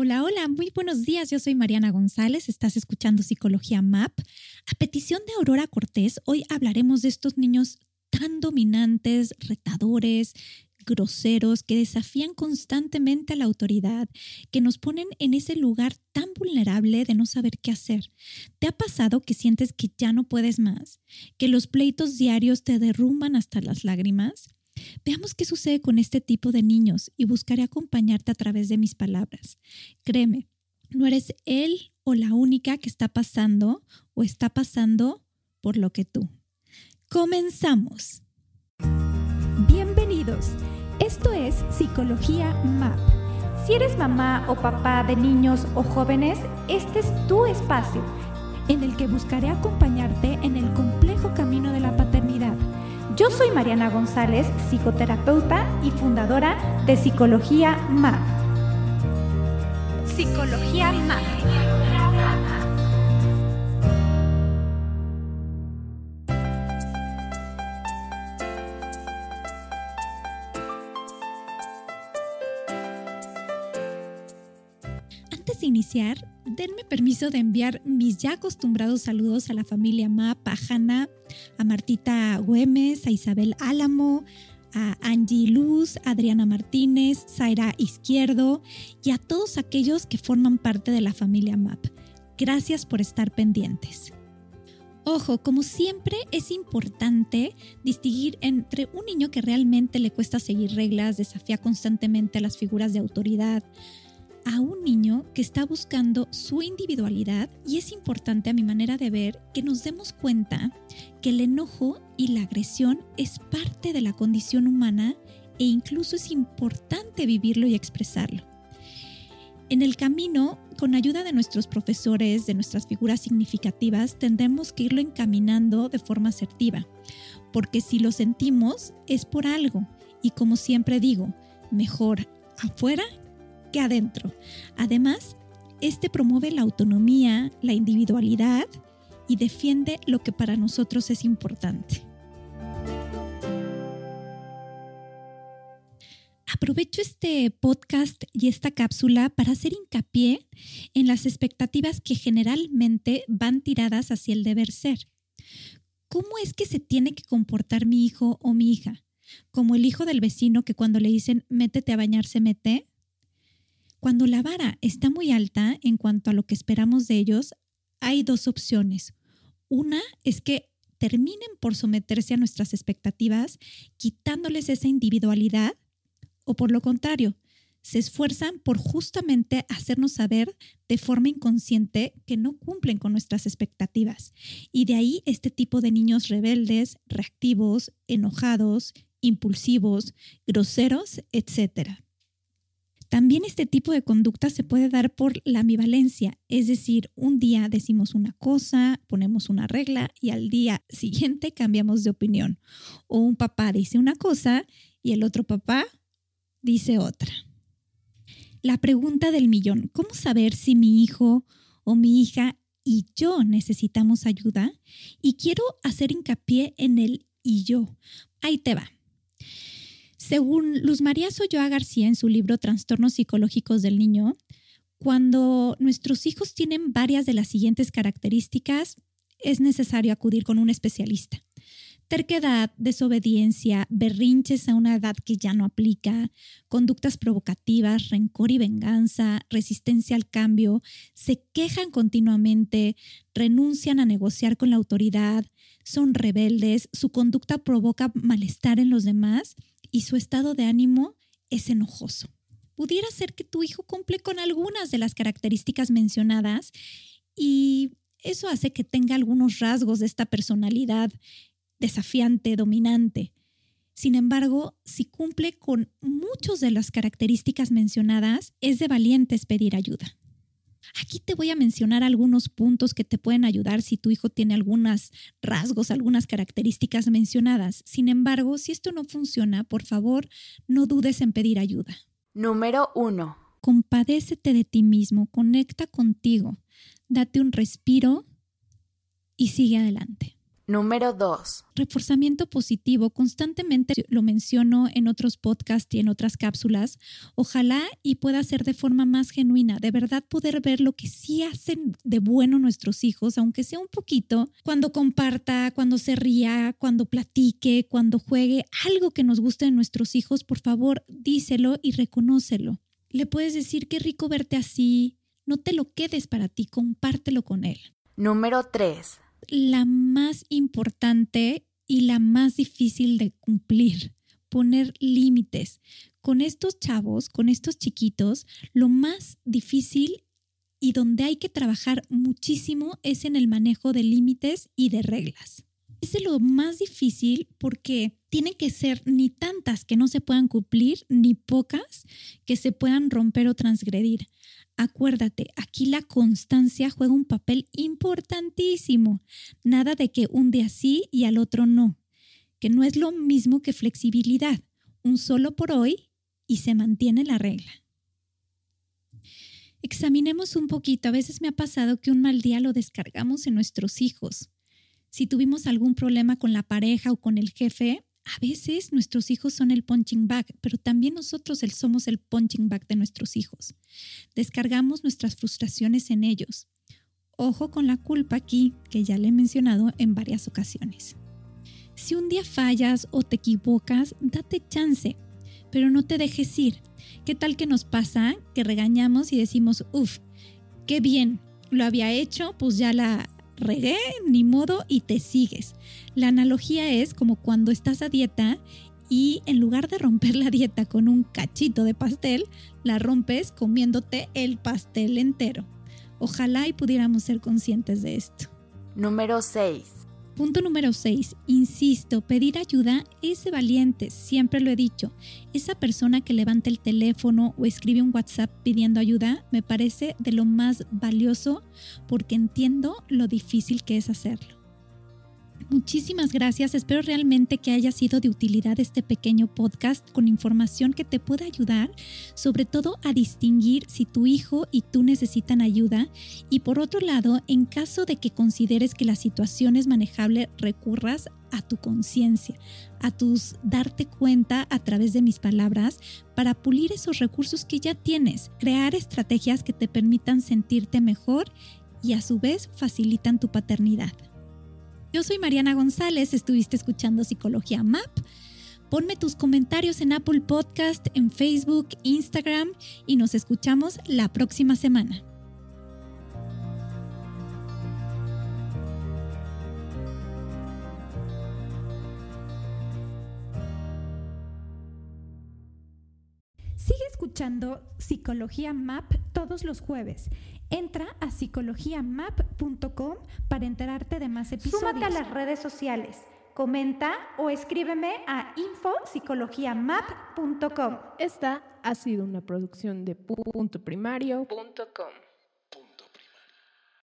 Hola, hola, muy buenos días. Yo soy Mariana González. Estás escuchando Psicología MAP. A petición de Aurora Cortés, hoy hablaremos de estos niños tan dominantes, retadores, groseros, que desafían constantemente a la autoridad, que nos ponen en ese lugar tan vulnerable de no saber qué hacer. ¿Te ha pasado que sientes que ya no puedes más? ¿Que los pleitos diarios te derrumban hasta las lágrimas? Veamos qué sucede con este tipo de niños y buscaré acompañarte a través de mis palabras. Créeme, no eres él o la única que está pasando o está pasando por lo que tú. Comenzamos. Bienvenidos. Esto es Psicología MAP. Si eres mamá o papá de niños o jóvenes, este es tu espacio en el que buscaré acompañarte en el yo soy Mariana González, psicoterapeuta y fundadora de Psicología MAP. Psicología MAP. Antes de iniciar, denme permiso de enviar mis ya acostumbrados saludos a la familia MAP, a Hanna, a Martita Güemes, a Isabel Álamo, a Angie Luz, Adriana Martínez, Zaira Izquierdo y a todos aquellos que forman parte de la familia MAP. Gracias por estar pendientes. Ojo, como siempre es importante distinguir entre un niño que realmente le cuesta seguir reglas, desafía constantemente a las figuras de autoridad, a un niño que está buscando su individualidad y es importante a mi manera de ver que nos demos cuenta que el enojo y la agresión es parte de la condición humana e incluso es importante vivirlo y expresarlo. En el camino, con ayuda de nuestros profesores, de nuestras figuras significativas, tendremos que irlo encaminando de forma asertiva, porque si lo sentimos es por algo y como siempre digo, mejor afuera que adentro. Además, este promueve la autonomía, la individualidad y defiende lo que para nosotros es importante. Aprovecho este podcast y esta cápsula para hacer hincapié en las expectativas que generalmente van tiradas hacia el deber ser. ¿Cómo es que se tiene que comportar mi hijo o mi hija? Como el hijo del vecino que cuando le dicen métete a bañar se mete, cuando la vara está muy alta en cuanto a lo que esperamos de ellos, hay dos opciones. Una es que terminen por someterse a nuestras expectativas, quitándoles esa individualidad, o por lo contrario, se esfuerzan por justamente hacernos saber de forma inconsciente que no cumplen con nuestras expectativas. Y de ahí este tipo de niños rebeldes, reactivos, enojados, impulsivos, groseros, etcétera. También este tipo de conducta se puede dar por la ambivalencia, es decir, un día decimos una cosa, ponemos una regla y al día siguiente cambiamos de opinión. O un papá dice una cosa y el otro papá dice otra. La pregunta del millón, ¿cómo saber si mi hijo o mi hija y yo necesitamos ayuda? Y quiero hacer hincapié en el y yo. Ahí te va. Según Luz María Soyoa García en su libro Trastornos psicológicos del niño, cuando nuestros hijos tienen varias de las siguientes características, es necesario acudir con un especialista. Terquedad, desobediencia, berrinches a una edad que ya no aplica, conductas provocativas, rencor y venganza, resistencia al cambio, se quejan continuamente, renuncian a negociar con la autoridad, son rebeldes, su conducta provoca malestar en los demás y su estado de ánimo es enojoso. Pudiera ser que tu hijo cumple con algunas de las características mencionadas y eso hace que tenga algunos rasgos de esta personalidad desafiante, dominante. Sin embargo, si cumple con muchas de las características mencionadas, es de valientes pedir ayuda. Aquí te voy a mencionar algunos puntos que te pueden ayudar si tu hijo tiene algunos rasgos, algunas características mencionadas. Sin embargo, si esto no funciona, por favor, no dudes en pedir ayuda. Número 1. Compadécete de ti mismo, conecta contigo, date un respiro y sigue adelante. Número 2. Reforzamiento positivo. Constantemente lo menciono en otros podcasts y en otras cápsulas. Ojalá y pueda ser de forma más genuina. De verdad poder ver lo que sí hacen de bueno nuestros hijos, aunque sea un poquito, cuando comparta, cuando se ría, cuando platique, cuando juegue algo que nos guste de nuestros hijos, por favor, díselo y reconócelo. Le puedes decir qué rico verte así. No te lo quedes para ti, compártelo con él. Número 3 la más importante y la más difícil de cumplir, poner límites. Con estos chavos, con estos chiquitos, lo más difícil y donde hay que trabajar muchísimo es en el manejo de límites y de reglas. Es lo más difícil porque tienen que ser ni tantas que no se puedan cumplir, ni pocas que se puedan romper o transgredir. Acuérdate, aquí la constancia juega un papel importantísimo. Nada de que un día sí y al otro no, que no es lo mismo que flexibilidad, un solo por hoy y se mantiene la regla. Examinemos un poquito, a veces me ha pasado que un mal día lo descargamos en nuestros hijos. Si tuvimos algún problema con la pareja o con el jefe, a veces nuestros hijos son el punching bag, pero también nosotros somos el punching bag de nuestros hijos. Descargamos nuestras frustraciones en ellos. Ojo con la culpa aquí, que ya le he mencionado en varias ocasiones. Si un día fallas o te equivocas, date chance, pero no te dejes ir. ¿Qué tal que nos pasa que regañamos y decimos, uff, qué bien, lo había hecho, pues ya la, regué, ni modo, y te sigues. La analogía es como cuando estás a dieta y en lugar de romper la dieta con un cachito de pastel, la rompes comiéndote el pastel entero. Ojalá y pudiéramos ser conscientes de esto. Número 6. Punto número 6. Insisto, pedir ayuda es de valientes, siempre lo he dicho. Esa persona que levanta el teléfono o escribe un WhatsApp pidiendo ayuda me parece de lo más valioso porque entiendo lo difícil que es hacerlo. Muchísimas gracias. Espero realmente que haya sido de utilidad este pequeño podcast con información que te pueda ayudar, sobre todo a distinguir si tu hijo y tú necesitan ayuda. Y por otro lado, en caso de que consideres que la situación es manejable, recurras a tu conciencia, a tus darte cuenta a través de mis palabras para pulir esos recursos que ya tienes, crear estrategias que te permitan sentirte mejor y a su vez facilitan tu paternidad. Yo soy Mariana González, estuviste escuchando Psicología MAP. Ponme tus comentarios en Apple Podcast, en Facebook, Instagram y nos escuchamos la próxima semana. Sigue escuchando Psicología MAP todos los jueves Entra a psicologiamap.com para enterarte de más episodios. Súmate a las redes sociales, comenta o escríbeme a infopsicologiamap.com. Esta ha sido una producción de puntoprimario.com.